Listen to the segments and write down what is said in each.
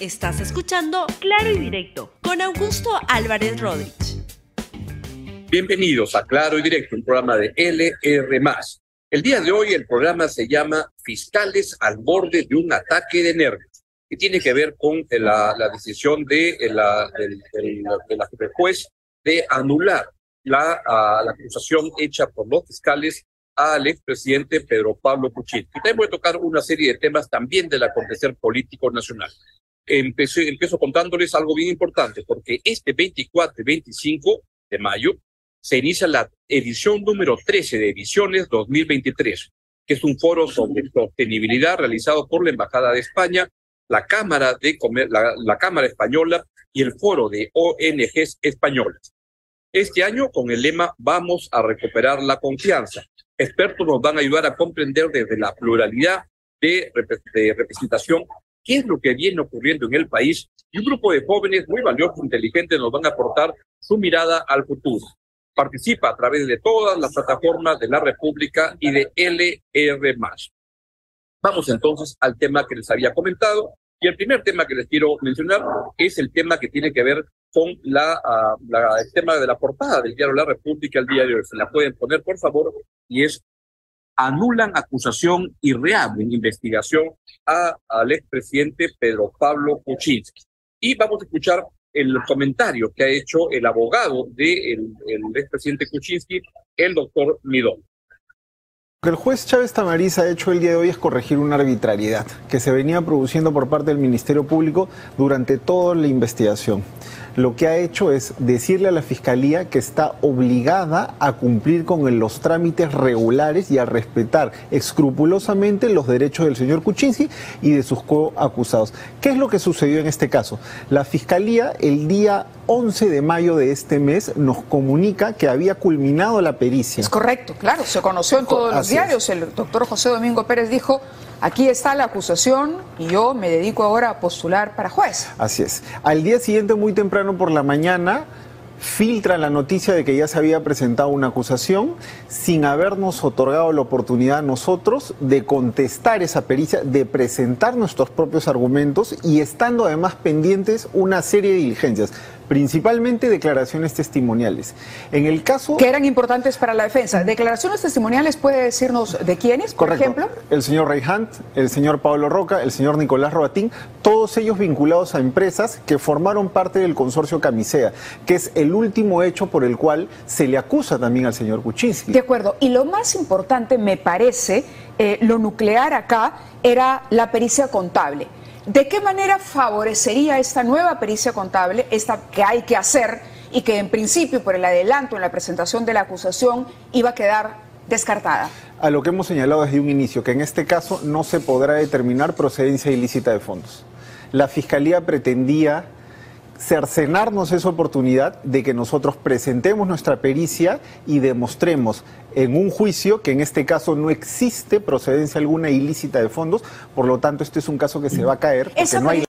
Estás escuchando Claro y Directo con Augusto Álvarez Rodríguez. Bienvenidos a Claro y Directo, un programa de LR. El día de hoy el programa se llama Fiscales al borde de un ataque de nervios, que tiene que ver con la, decisión de la, del, juez de anular la, acusación hecha por los fiscales al expresidente Pedro Pablo Kuczynski. Voy a tocar una serie de temas también del acontecer político nacional. Empecé, empiezo contándoles algo bien importante, porque este 24 y 25 de mayo se inicia la edición número 13 de Ediciones 2023, que es un foro sobre sostenibilidad realizado por la Embajada de España, la Cámara, de la, la Cámara Española y el Foro de ONGs Españolas. Este año con el lema Vamos a recuperar la confianza, expertos nos van a ayudar a comprender desde la pluralidad de, representación qué es lo que viene ocurriendo en el país y un grupo de jóvenes muy valiosos, e inteligentes, nos van a aportar su mirada al futuro. Participa a través de todas las plataformas de la República y de LR. Vamos entonces al tema que les había comentado. Y el primer tema que les quiero mencionar es el tema que tiene que ver con la, ah, el tema de la portada del diario La República el día de hoy. Se la pueden poner, por favor, y es anulan acusación y reabren investigación a, al expresidente Pedro Pablo Kuczynski. Y vamos a escuchar el comentario que ha hecho el abogado del de el expresidente Kuczynski, el doctor Midón. Lo que el juez Chávez Tamariz ha hecho el día de hoy es corregir una arbitrariedad que se venía produciendo por parte del Ministerio Público durante toda la investigación lo que ha hecho es decirle a la Fiscalía que está obligada a cumplir con los trámites regulares y a respetar escrupulosamente los derechos del señor Kuczynski y de sus coacusados. ¿Qué es lo que sucedió en este caso? La Fiscalía el día 11 de mayo de este mes nos comunica que había culminado la pericia. Es correcto, claro, se conoció en todos los diarios. El doctor José Domingo Pérez dijo Aquí está la acusación y yo me dedico ahora a postular para juez. Así es. Al día siguiente, muy temprano por la mañana, filtra la noticia de que ya se había presentado una acusación sin habernos otorgado la oportunidad a nosotros de contestar esa pericia, de presentar nuestros propios argumentos y estando además pendientes una serie de diligencias principalmente declaraciones testimoniales. En el caso... Que eran importantes para la defensa. Declaraciones testimoniales, ¿puede decirnos de quiénes, por ejemplo? El señor Ray Hunt, el señor Pablo Roca, el señor Nicolás Roatín, todos ellos vinculados a empresas que formaron parte del consorcio Camisea, que es el último hecho por el cual se le acusa también al señor Kuczynski. De acuerdo. Y lo más importante, me parece, eh, lo nuclear acá, era la pericia contable. ¿De qué manera favorecería esta nueva pericia contable, esta que hay que hacer y que en principio, por el adelanto en la presentación de la acusación, iba a quedar descartada? A lo que hemos señalado desde un inicio, que en este caso no se podrá determinar procedencia ilícita de fondos. La Fiscalía pretendía cercenarnos esa oportunidad de que nosotros presentemos nuestra pericia y demostremos en un juicio que en este caso no existe procedencia alguna ilícita de fondos, por lo tanto este es un caso que se va a caer porque no hay...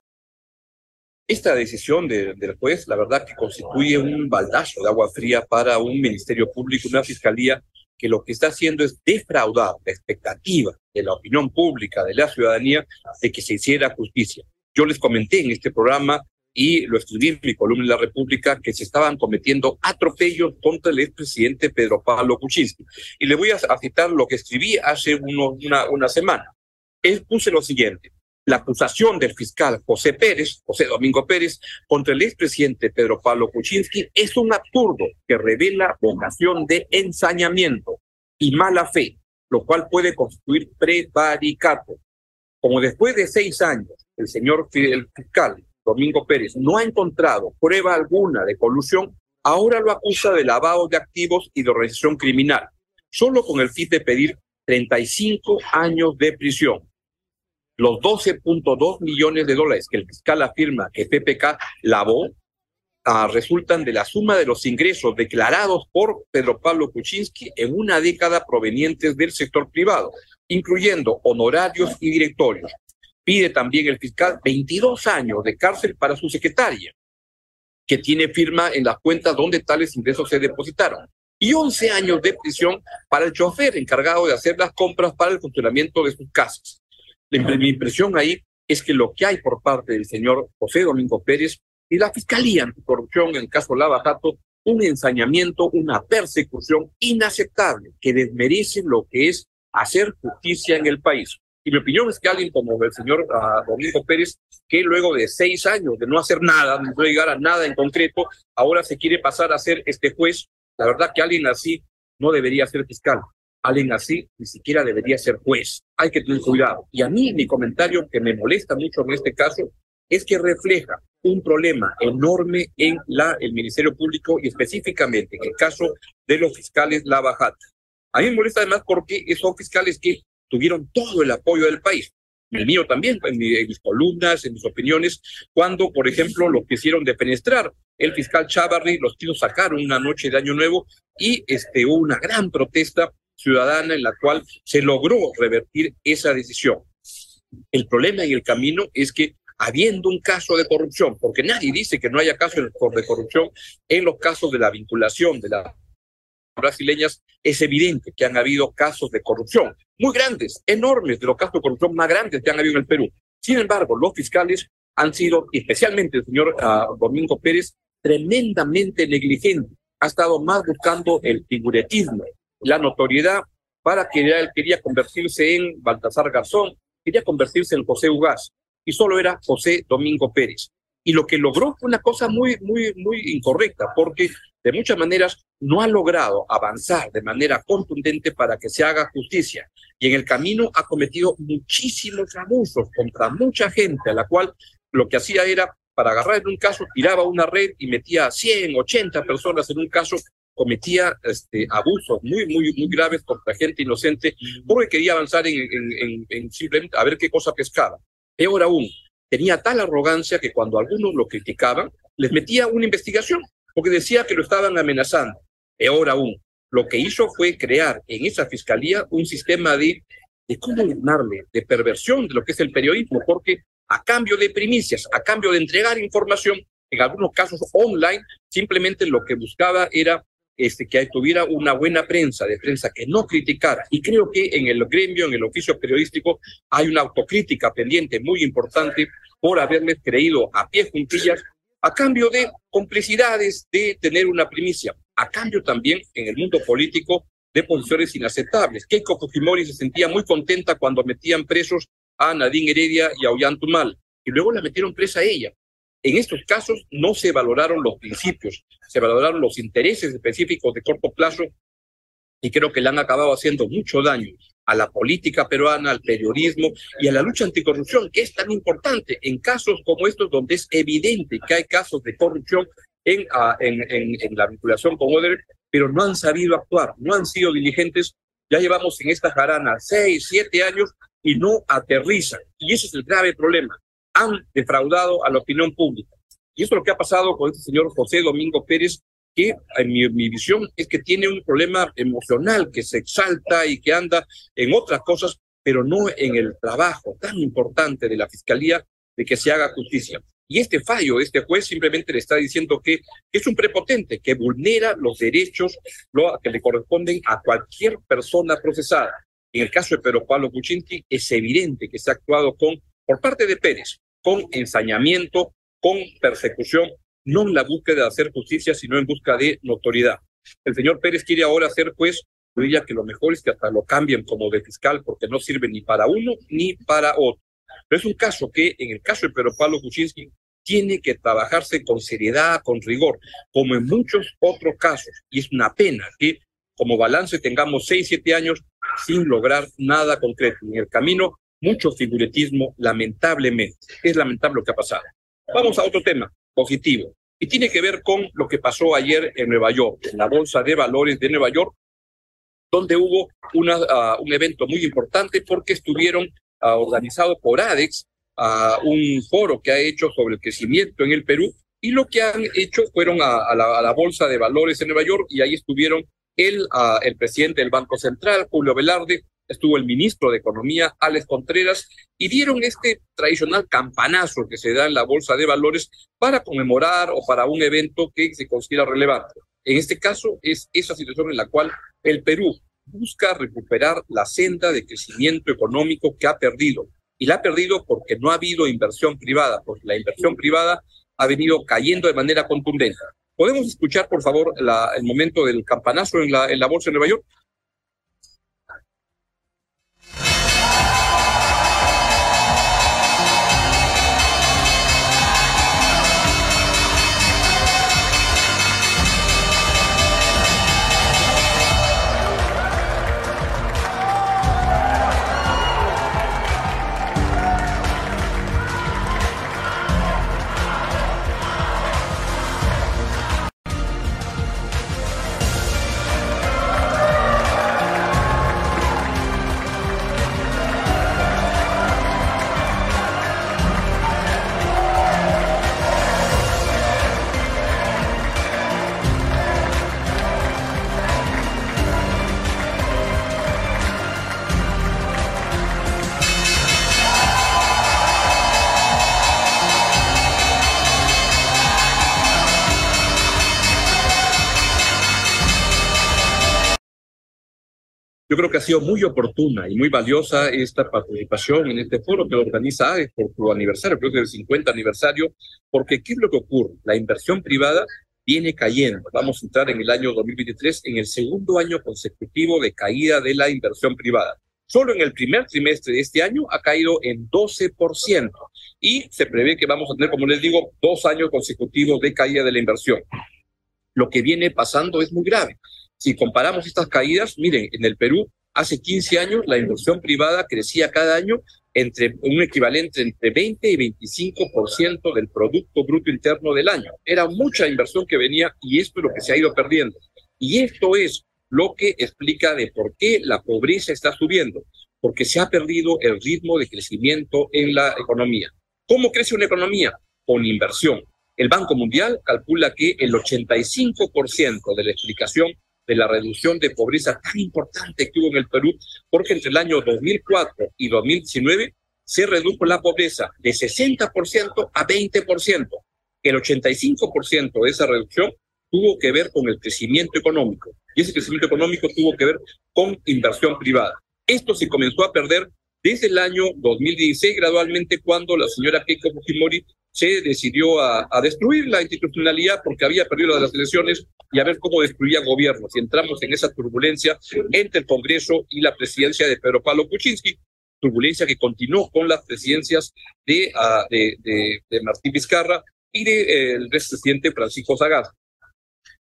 Esta decisión del juez, la verdad que constituye un baldazo de agua fría para un ministerio público, una fiscalía que lo que está haciendo es defraudar la expectativa de la opinión pública, de la ciudadanía, de que se hiciera justicia. Yo les comenté en este programa y lo escribí en mi columna en La República, que se estaban cometiendo atropellos contra el expresidente Pedro Pablo Kuczynski. Y le voy a, citar lo que escribí hace una, una semana. Él puse lo siguiente. La acusación del fiscal José Pérez, José Domingo Pérez, contra el expresidente Pedro Pablo Kuczynski es un absurdo que revela vocación de ensañamiento y mala fe, lo cual puede constituir prevaricato. Como después de seis años, el señor el fiscal Domingo Pérez, no ha encontrado prueba alguna de colusión, ahora lo acusa de lavado de activos y de organización criminal, solo con el fin de pedir 35 años de prisión. Los 12.2 millones de dólares que el fiscal afirma que PPK lavó ah, resultan de la suma de los ingresos declarados por Pedro Pablo Kuczynski en una década provenientes del sector privado, incluyendo honorarios y directorios, Pide también el fiscal 22 años de cárcel para su secretaria, que tiene firma en las cuentas donde tales ingresos se depositaron, y 11 años de prisión para el chofer encargado de hacer las compras para el funcionamiento de sus casas. Mi impresión ahí es que lo que hay por parte del señor José Domingo Pérez y la Fiscalía Anticorrupción en el caso Lava Jato, un ensañamiento, una persecución inaceptable que desmerece lo que es hacer justicia en el país. Y mi opinión es que alguien como el señor uh, Domingo Pérez, que luego de seis años de no hacer nada, de no llegar a nada en concreto, ahora se quiere pasar a ser este juez, la verdad que alguien así no debería ser fiscal. Alguien así ni siquiera debería ser juez. Hay que tener cuidado. Y a mí mi comentario que me molesta mucho en este caso es que refleja un problema enorme en la, el Ministerio Público y específicamente en el caso de los fiscales Lava Jato. A mí me molesta además porque son fiscales que tuvieron todo el apoyo del país. El mío también, en, mis columnas, en mis opiniones, cuando, por ejemplo, lo quisieron defenestrar. El fiscal Chavarri los quiso sacar una noche de Año Nuevo y este, hubo una gran protesta ciudadana en la cual se logró revertir esa decisión. El problema en el camino es que habiendo un caso de corrupción, porque nadie dice que no haya casos de corrupción en los casos de la vinculación de las brasileñas, es evidente que han habido casos de corrupción muy grandes, enormes, de los casos de corrupción más grandes que han habido en el Perú. Sin embargo, los fiscales han sido, especialmente el señor uh, Domingo Pérez, tremendamente negligentes. Ha estado más buscando el figuretismo, la notoriedad, para que él quería convertirse en Baltasar Garzón, quería convertirse en José Ugaz, y solo era José Domingo Pérez. Y lo que logró fue una cosa muy, muy, muy incorrecta, porque de muchas maneras no ha logrado avanzar de manera contundente para que se haga justicia. Y en el camino ha cometido muchísimos abusos contra mucha gente, a la cual lo que hacía era, para agarrar en un caso, tiraba una red y metía a 100, 80 personas en un caso, cometía este, abusos muy, muy, muy graves contra gente inocente, porque quería avanzar en, en, en simplemente a ver qué cosa pescaba. Peor aún, tenía tal arrogancia que cuando algunos lo criticaban, les metía una investigación porque decía que lo estaban amenazando. Peor aún, lo que hizo fue crear en esa fiscalía un sistema de, de cómo llamarle, de perversión de lo que es el periodismo, porque a cambio de primicias, a cambio de entregar información, en algunos casos online, simplemente lo que buscaba era este, que tuviera una buena prensa, de prensa que no criticara. Y creo que en el gremio, en el oficio periodístico, hay una autocrítica pendiente muy importante por haberles creído a pie juntillas a cambio de complicidades, de tener una primicia, a cambio también en el mundo político de posiciones inaceptables. Keiko Fujimori se sentía muy contenta cuando metían presos a Nadine Heredia y a Ollantumal, y luego la metieron presa a ella. En estos casos no se valoraron los principios, se valoraron los intereses específicos de corto plazo y creo que le han acabado haciendo mucho daño a la política peruana, al periodismo y a la lucha anticorrupción, que es tan importante en casos como estos donde es evidente que hay casos de corrupción en, uh, en, la vinculación con Odebrecht, pero no han sabido actuar, no han sido diligentes. Ya llevamos en esta jarana seis, siete años y no aterrizan. Y ese es el grave problema. Han defraudado a la opinión pública. Y eso es lo que ha pasado con este señor José Domingo Pérez, que en mi, mi, visión es que tiene un problema emocional, que se exalta y que anda en otras cosas, pero no en el trabajo tan importante de la Fiscalía de que se haga justicia. Y este fallo, este juez simplemente le está diciendo que es un prepotente, que vulnera los derechos lo, que le corresponden a cualquier persona procesada. En el caso de Pedro Pablo Kuczynski, es evidente que se ha actuado con, por parte de Pérez, con ensañamiento, con persecución no en la búsqueda de hacer justicia, sino en busca de notoriedad. El señor Pérez quiere ahora juez, yo diría que lo mejor es que hasta lo cambien como de fiscal porque no sirve ni para uno ni para otro. Pero es un caso que, en el caso de Pedro Pablo Kuczynski, tiene que trabajarse con seriedad, con rigor, como en muchos otros casos. Y es una pena que como balance tengamos seis, siete años sin lograr nada concreto. En el camino, mucho figuretismo, lamentablemente. Es lamentable lo que ha pasado. Vamos a otro tema positivo. Y tiene que ver con lo que pasó ayer en Nueva York, en la Bolsa de Valores de Nueva York, donde hubo una, uh, un evento muy importante porque estuvieron uh, organizados por ADEX, uh, un foro que ha hecho sobre el crecimiento en el Perú, y lo que han hecho fueron a, la, Bolsa de Valores en Nueva York y ahí estuvieron el, el presidente del Banco Central, Julio Velarde, estuvo el ministro de Economía, Alex Contreras, y dieron este tradicional campanazo que se da en la Bolsa de Valores para conmemorar o para un evento que se considera relevante. En este caso es esa situación en la cual el Perú busca recuperar la senda de crecimiento económico que ha perdido. Y la ha perdido porque no ha habido inversión privada, porque la inversión privada ha venido cayendo de manera contundente. ¿Podemos escuchar, por favor, el momento del campanazo en la, en la bolsa de Nueva York? Yo creo que ha sido muy oportuna y muy valiosa esta participación en este foro que organiza AES por su aniversario, creo que el 50 aniversario, porque ¿qué es lo que ocurre? La inversión privada viene cayendo. Vamos a entrar en el año 2023 en el segundo año consecutivo de caída de la inversión privada. Solo en el primer trimestre de este año ha caído en 12% y se prevé que vamos a tener, como les digo, dos años consecutivos de caída de la inversión. Lo que viene pasando es muy grave. Si comparamos estas caídas, miren, en el Perú hace 15 años la inversión privada crecía cada año entre un equivalente entre 20 y 25% del Producto Bruto Interno del año. Era mucha inversión que venía y esto es lo que se ha ido perdiendo. Y esto es lo que explica de por qué la pobreza está subiendo, porque se ha perdido el ritmo de crecimiento en la economía. ¿Cómo crece una economía? Con inversión. El Banco Mundial calcula que el 85% de la explicación de la reducción de pobreza tan importante que hubo en el Perú, porque entre el año 2004 y 2019 se redujo la pobreza de 60% a 20%. El 85% de esa reducción tuvo que ver con el crecimiento económico y ese crecimiento económico tuvo que ver con inversión privada. Esto se comenzó a perder desde el año 2016 gradualmente cuando la señora Keiko Fujimori se decidió a, destruir la institucionalidad porque había perdido las elecciones y a ver cómo destruía gobiernos. Y entramos en esa turbulencia entre el Congreso y la presidencia de Pedro Pablo Kuczynski, turbulencia que continuó con las presidencias de, de, Martín Vizcarra y del de, eh, expresidente Francisco Sagaz.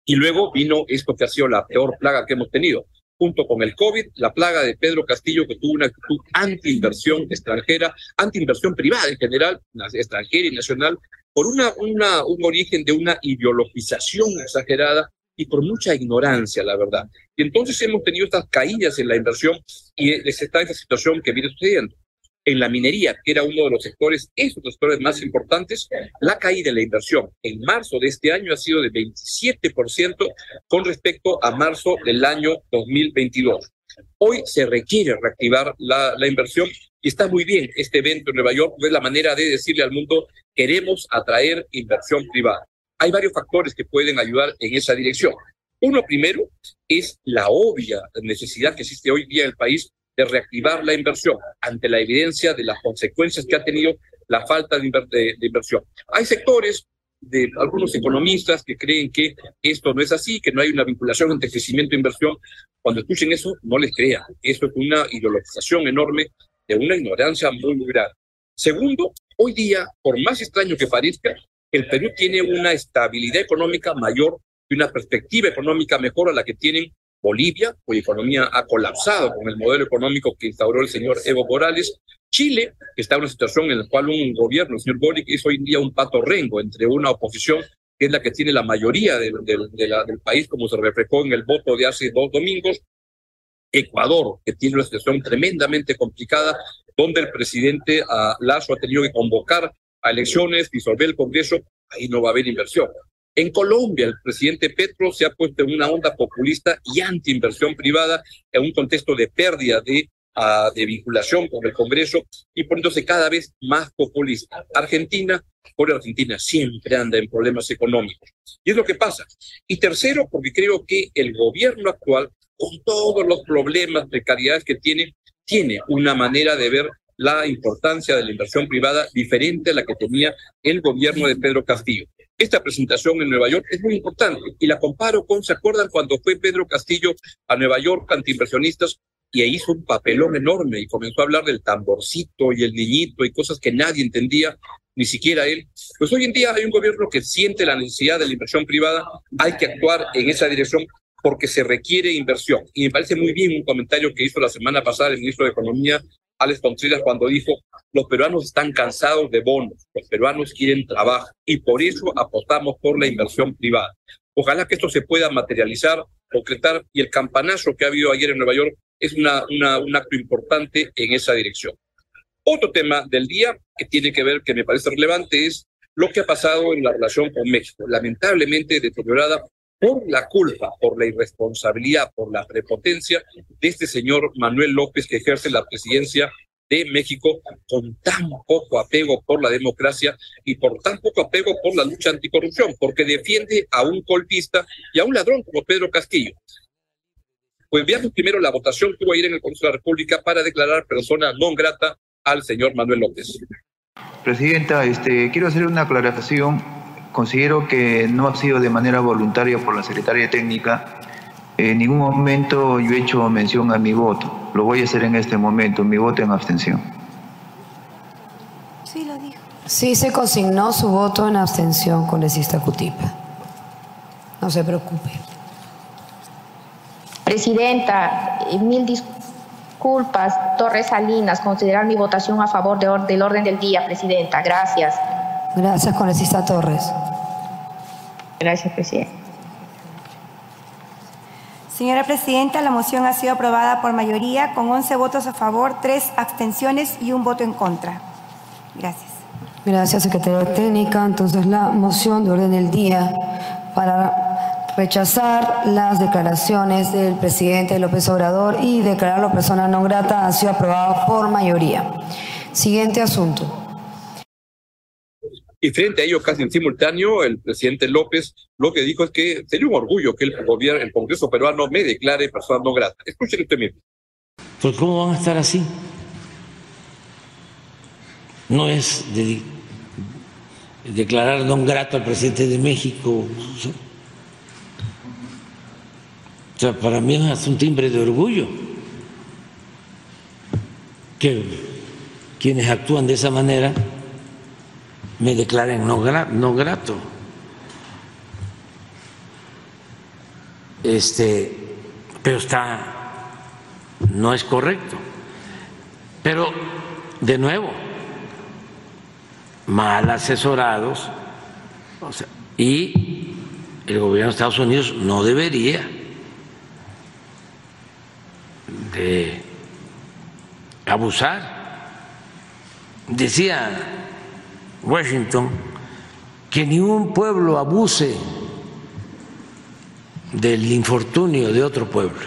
Y luego vino esto que ha sido la peor plaga que hemos tenido, junto con el COVID, la plaga de Pedro Castillo, que tuvo una actitud anti-inversión extranjera, anti-inversión privada en general, extranjera y nacional, por una, una, un origen de una ideologización exagerada y por mucha ignorancia, la verdad. Y entonces hemos tenido estas caídas en la inversión y está esta situación que viene sucediendo en la minería, que era uno de los sectores, esos sectores más importantes, la caída de la inversión en marzo de este año ha sido de 27% con respecto a marzo del año 2022. Hoy se requiere reactivar la, la inversión y está muy bien este evento en Nueva York, es la manera de decirle al mundo, queremos atraer inversión privada. Hay varios factores que pueden ayudar en esa dirección. Uno primero es la obvia necesidad que existe hoy día en el país de reactivar la inversión ante la evidencia de las consecuencias que ha tenido la falta de, inversión. Hay sectores de algunos economistas que creen que esto no es así, que no hay una vinculación entre crecimiento e inversión. Cuando escuchen eso, no les crean. Eso es una ideologización enorme de una ignorancia muy, muy grande. Segundo, hoy día, por más extraño que parezca, el Perú tiene una estabilidad económica mayor y una perspectiva económica mejor a la que tienen Bolivia, cuya economía ha colapsado con el modelo económico que instauró el señor Evo Morales. Chile, que está en una situación en la cual un gobierno, el señor Boric, es hoy en día un pato rengo entre una oposición que es la que tiene la mayoría del país, como se reflejó en el voto de hace dos domingos. Ecuador, que tiene una situación tremendamente complicada, donde el presidente uh, Lazo ha tenido que convocar a elecciones, disolver el Congreso, ahí no va a haber inversión. En Colombia, el presidente Petro se ha puesto en una onda populista y anti-inversión privada en un contexto de pérdida de, uh, vinculación con el Congreso y poniéndose cada vez más populista. Argentina, por Argentina siempre anda en problemas económicos. Y es lo que pasa. Y tercero, porque creo que el gobierno actual, con todos los problemas, precariedades que tiene, tiene una manera de ver la importancia de la inversión privada diferente a la que tenía el gobierno de Pedro Castillo. Esta presentación en Nueva York es muy importante y la comparo con, ¿se acuerdan cuando fue Pedro Castillo a Nueva York ante inversionistas y ahí hizo un papelón enorme y comenzó a hablar del tamborcito y el niñito y cosas que nadie entendía, ni siquiera él? Pues hoy en día hay un gobierno que siente la necesidad de la inversión privada, hay que actuar en esa dirección porque se requiere inversión. Y me parece muy bien un comentario que hizo la semana pasada el ministro de Economía, Alex Contreras, cuando dijo, los peruanos están cansados de bonos, los peruanos quieren trabajo y por eso apostamos por la inversión privada. Ojalá que esto se pueda materializar, concretar y el campanazo que ha habido ayer en Nueva York es una, un acto importante en esa dirección. Otro tema del día que tiene que ver, que me parece relevante, es lo que ha pasado en la relación con México, lamentablemente deteriorada por la culpa, por la irresponsabilidad, por la prepotencia de este señor Manuel López que ejerce la presidencia de México con tan poco apego por la democracia y por tan poco apego por la lucha anticorrupción, porque defiende a un golpista y a un ladrón como Pedro Castillo. Pues veamos primero la votación que hubo ayer en el Congreso de la República para declarar persona non grata al señor Manuel López. Presidenta, este, quiero hacer una aclaración Considero que no ha sido de manera voluntaria por la secretaria técnica. En ningún momento yo he hecho mención a mi voto. Lo voy a hacer en este momento, mi voto en abstención. Sí, lo dijo. Sí, se consignó su voto en abstención, congresista Cutipa. No se preocupe. Presidenta, eh, mil disculpas. Torres Salinas, considerar mi votación a favor del orden del día, Presidenta. Gracias. Gracias, congresista Torres. Gracias, presidente. Señora Presidenta, la moción ha sido aprobada por mayoría con 11 votos a favor, 3 abstenciones y un voto en contra. Gracias. Gracias, Secretaría Técnica. Entonces, la moción de orden del día para rechazar las declaraciones del presidente López Obrador y declararlo persona no grata ha sido aprobada por mayoría. Siguiente asunto. Y frente a ello, casi en simultáneo, el presidente López lo que dijo es que sería un orgullo que el gobierno, el Congreso peruano me declare persona no grata. Escuchen usted mismo. Pues ¿cómo van a estar así? No es de declarar no grato al presidente de México. O sea, para mí es un timbre de orgullo que quienes actúan de esa manera me declaren no, grato. Este, pero está, no es correcto. Pero, de nuevo, mal asesorados, y el gobierno de Estados Unidos no debería de abusar. Decía Washington que ni un pueblo abuse del infortunio de otro pueblo.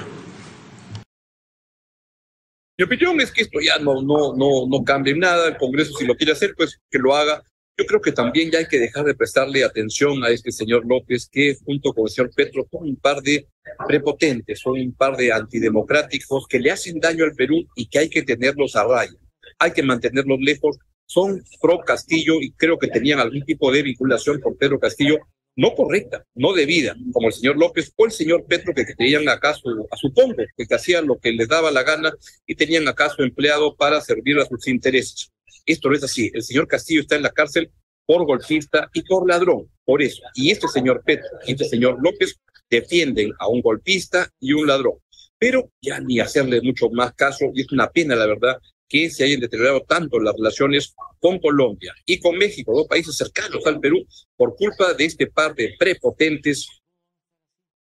Mi opinión es que esto ya no, no, no, no cambia nada. El Congreso, si lo quiere hacer, pues que lo haga. Yo creo que también ya hay que dejar de prestarle atención a este señor López, que junto con el señor Petro son un par de prepotentes, son un par de antidemocráticos que le hacen daño al Perú y que hay que tenerlos a raya. Hay que mantenerlos lejos son pro Castillo y creo que tenían algún tipo de vinculación con Pedro Castillo no correcta, no debida, como el señor López o el señor Petro, que tenían acaso, a su fondo, que hacían lo que les daba la gana y tenían acaso empleado para servir a sus intereses. Esto no es así. El señor Castillo está en la cárcel por golpista y por ladrón, por eso. Y este señor Petro y este señor López defienden a un golpista y un ladrón. Pero ya ni hacerle mucho más caso, y es una pena, la verdad, que se hayan deteriorado tanto las relaciones con Colombia y con México, dos países cercanos al Perú, por culpa de este par de prepotentes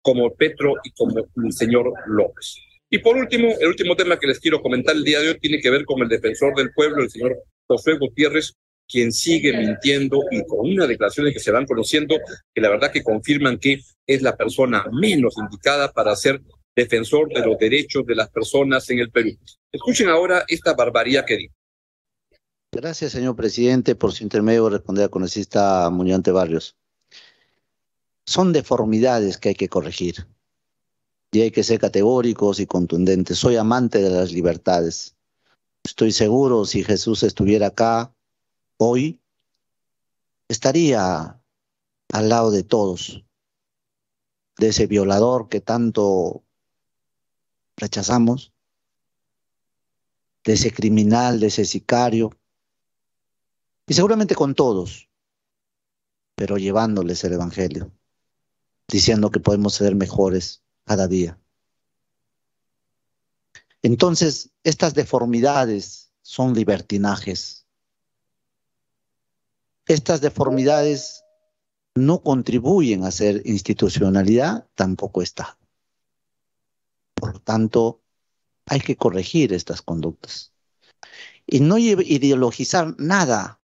como Petro y como el señor López. Y por último, el último tema que les quiero comentar el día de hoy tiene que ver con el defensor del pueblo, el señor José Gutiérrez, quien sigue mintiendo y con unas declaraciones que se van conociendo que la verdad que confirman que es la persona menos indicada para ser defensor de los derechos de las personas en el Perú. Escuchen ahora esta barbaridad que dijo. Gracias, señor presidente, por su intermedio responder al congresista Muñante Barrios. Son deformidades que hay que corregir y hay que ser categóricos y contundentes. Soy amante de las libertades. Estoy seguro si Jesús estuviera acá hoy, estaría al lado de todos, de ese violador que tanto rechazamos, de ese criminal, de ese sicario, y seguramente con todos, pero llevándoles el Evangelio, diciendo que podemos ser mejores cada día. Entonces, estas deformidades son libertinajes. Estas deformidades no contribuyen a ser institucionalidad, tampoco está. Por tanto, hay que corregir estas conductas y no ideologizar nada.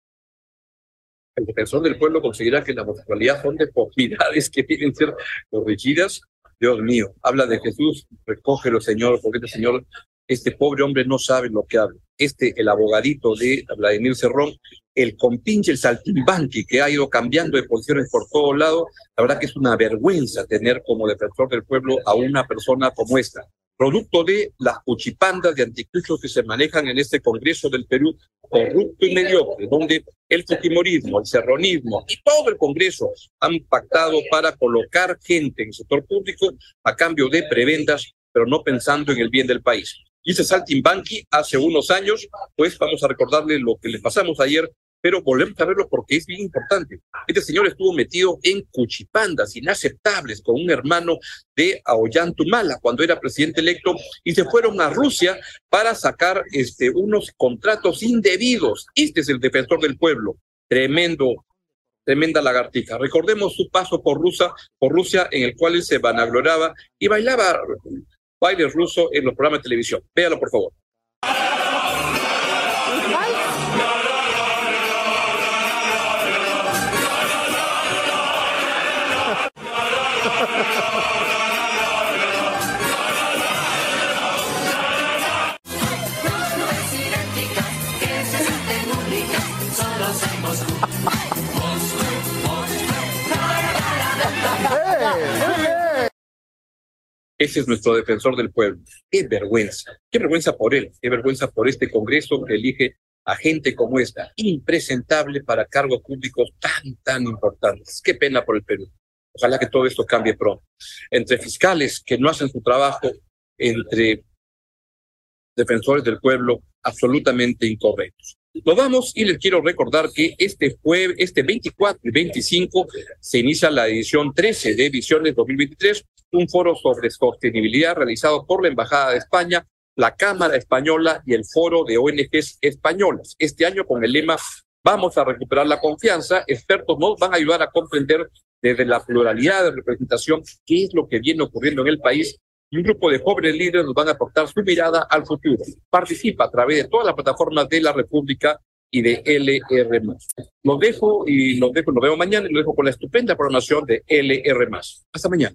El defensor del pueblo considera que la homosexualidad son deformidades que tienen que ser corregidas Dios mío, habla de Jesús, recógelo, Señor, porque este Señor, este pobre hombre no sabe lo que habla. Este, el abogadito de Vladimir Cerrón, el compinche, el saltimbanqui que ha ido cambiando de posiciones por todos lados, la verdad que es una vergüenza tener como defensor del pueblo a una persona como esta producto de las cuchipandas de anticristios que se manejan en este Congreso del Perú, corrupto y mediocre, donde el fujimorismo, el serronismo y todo el Congreso han pactado para colocar gente en el sector público a cambio de prebendas, pero no pensando en el bien del país. Ese saltimbanqui hace unos años, pues vamos a recordarle lo que le pasamos ayer pero volvemos a verlo porque es bien importante. Este señor estuvo metido en cuchipandas inaceptables con un hermano de Aollantumala cuando era presidente electo y se fueron a Rusia para sacar este, unos contratos indebidos. Este es el defensor del pueblo. Tremendo, tremenda lagartija. Recordemos su paso por Rusia, por Rusia en el cual él se vanagloraba y bailaba baile ruso en los programas de televisión. Véalo, por favor. Es nuestro defensor del pueblo. Qué vergüenza, qué vergüenza por él, qué vergüenza por este Congreso que elige a gente como esta, impresentable para cargos públicos tan, tan importantes. Qué pena por el Perú. Ojalá que todo esto cambie pronto. Entre fiscales que no hacen su trabajo, entre defensores del pueblo absolutamente incorrectos. Nos vamos y les quiero recordar que este jueves, este 24 y 25 se inicia la edición 13 de Visiones 2023, un foro sobre sostenibilidad realizado por la Embajada de España, la Cámara Española y el Foro de ONGs Españolas. Este año con el lema Vamos a recuperar la confianza, expertos nos van a ayudar a comprender desde la pluralidad de representación qué es lo que viene ocurriendo en el país y un grupo de jóvenes líderes nos van a aportar su mirada al futuro. Participa a través de todas las plataformas de la República y de LR+. Los dejo y los dejo, nos vemos mañana y los dejo con la estupenda programación de LR+. Hasta mañana.